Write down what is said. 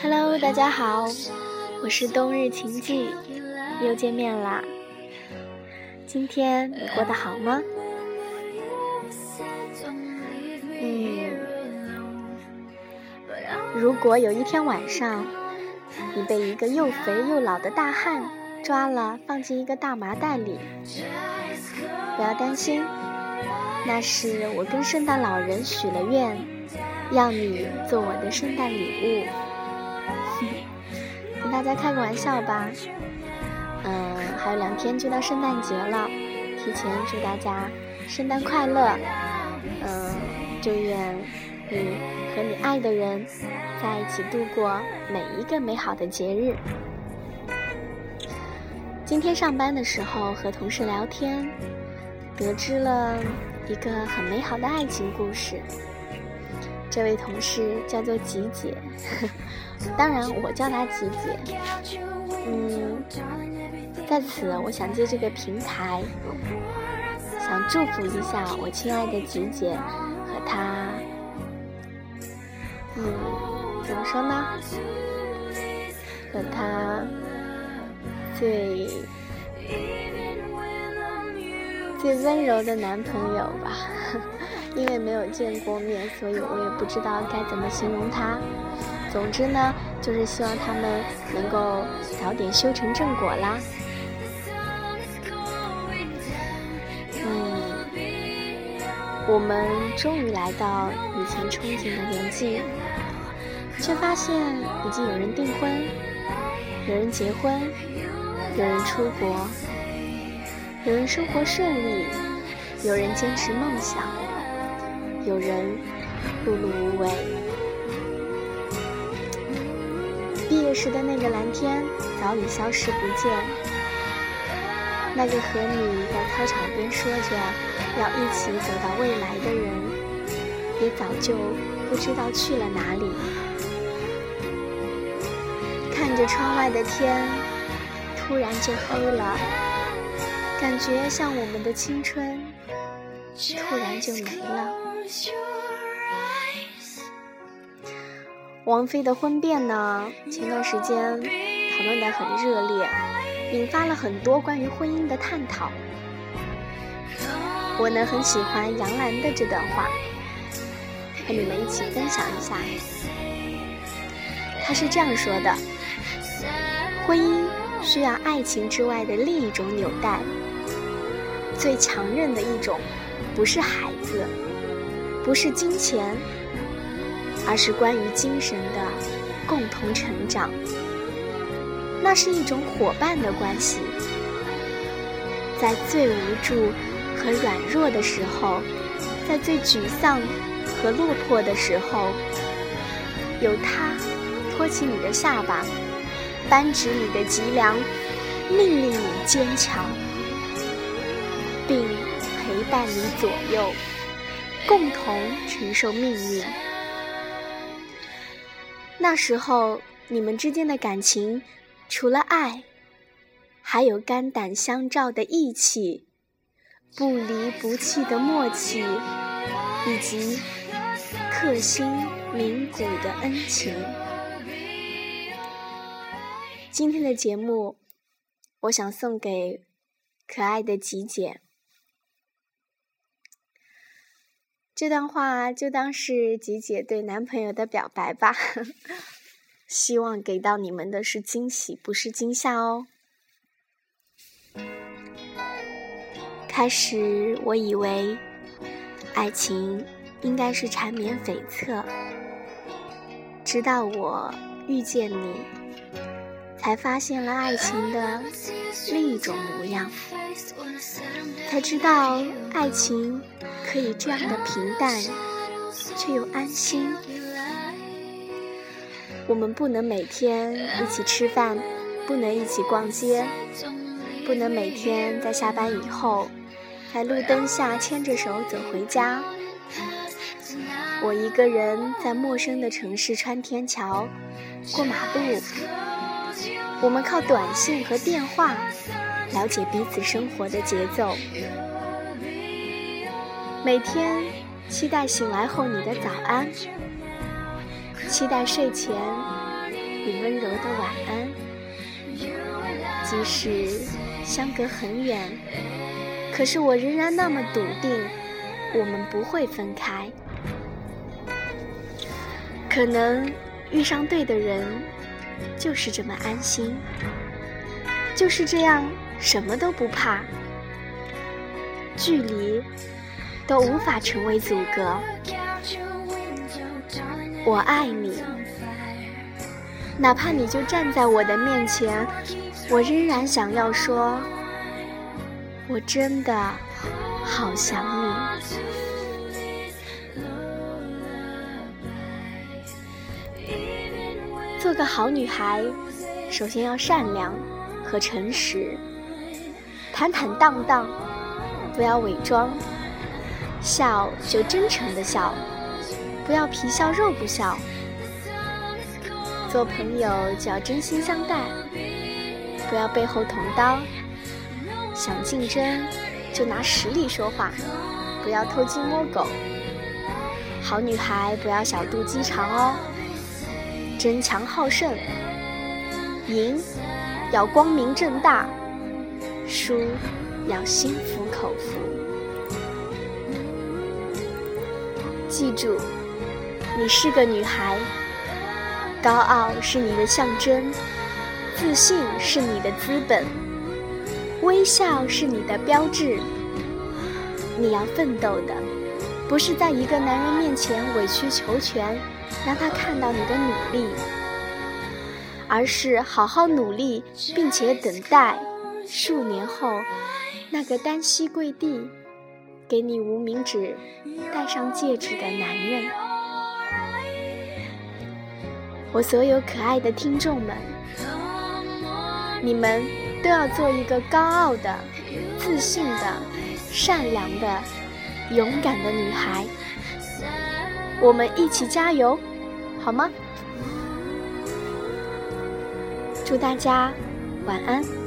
Hello，大家好，我是冬日晴记，又见面啦。今天你过得好吗？嗯，如果有一天晚上，你被一个又肥又老的大汉抓了，放进一个大麻袋里，不要担心，那是我跟圣诞老人许了愿，要你做我的圣诞礼物。跟大家开个玩笑吧。嗯，还有两天就到圣诞节了，提前祝大家圣诞快乐。嗯，祝愿你和你爱的人在一起度过每一个美好的节日。今天上班的时候和同事聊天，得知了一个很美好的爱情故事。这位同事叫做吉姐，当然我叫她吉姐。嗯，在此我想借这个平台，想祝福一下我亲爱的吉姐和她。嗯，怎么说呢？和她最最温柔的男朋友吧。因为没有见过面，所以我也不知道该怎么形容他。总之呢，就是希望他们能够早点修成正果啦。嗯，我们终于来到以前憧憬的年纪，却发现已经有人订婚，有人结婚，有人出国，有人生活顺利，有人坚持梦想。有人碌碌无为，毕业时的那个蓝天早已消失不见，那个和你在操场边说着要一起走到未来的人，也早就不知道去了哪里。看着窗外的天，突然就黑了，感觉像我们的青春，突然就没了。王菲的婚变呢？前段时间讨论的很热烈，引发了很多关于婚姻的探讨。我呢很喜欢杨澜的这段话，和你们一起分享一下。她是这样说的：婚姻需要爱情之外的另一种纽带，最强韧的一种，不是孩子。不是金钱，而是关于精神的共同成长。那是一种伙伴的关系，在最无助和软弱的时候，在最沮丧和落魄的时候，有他托起你的下巴，扳直你的脊梁，命令你坚强，并陪伴你左右。共同承受命运。那时候，你们之间的感情，除了爱，还有肝胆相照的义气，不离不弃的默契，以及刻心铭骨的恩情。今天的节目，我想送给可爱的吉姐。这段话就当是吉姐对男朋友的表白吧，希望给到你们的是惊喜，不是惊吓哦。开始我以为爱情应该是缠绵悱恻，直到我遇见你，才发现了爱情的另一种模样，才知道爱情。可以这样的平淡，却又安心。我们不能每天一起吃饭，不能一起逛街，不能每天在下班以后，在路灯下牵着手走回家。我一个人在陌生的城市穿天桥、过马路，我们靠短信和电话了解彼此生活的节奏。每天期待醒来后你的早安，期待睡前你温柔的晚安。即使相隔很远，可是我仍然那么笃定，我们不会分开。可能遇上对的人，就是这么安心，就是这样什么都不怕，距离都无法成为阻隔。我爱你，哪怕你就站在我的面前，我仍然想要说，我真的好想你。做个好女孩，首先要善良和诚实，坦坦荡荡，不要伪装，笑就真诚的笑，不要皮笑肉不笑。做朋友就要真心相待，不要背后捅刀。想竞争就拿实力说话，不要偷鸡摸狗。好女孩不要小肚鸡肠哦。争强好胜，赢要光明正大，输要心服口服。记住，你是个女孩，高傲是你的象征，自信是你的资本，微笑是你的标志。你要奋斗的，不是在一个男人面前委曲求全。让他看到你的努力，而是好好努力，并且等待数年后那个单膝跪地给你无名指戴上戒指的男人。我所有可爱的听众们，你们都要做一个高傲的、自信的、善良的、勇敢的女孩。我们一起加油！好吗？祝大家晚安。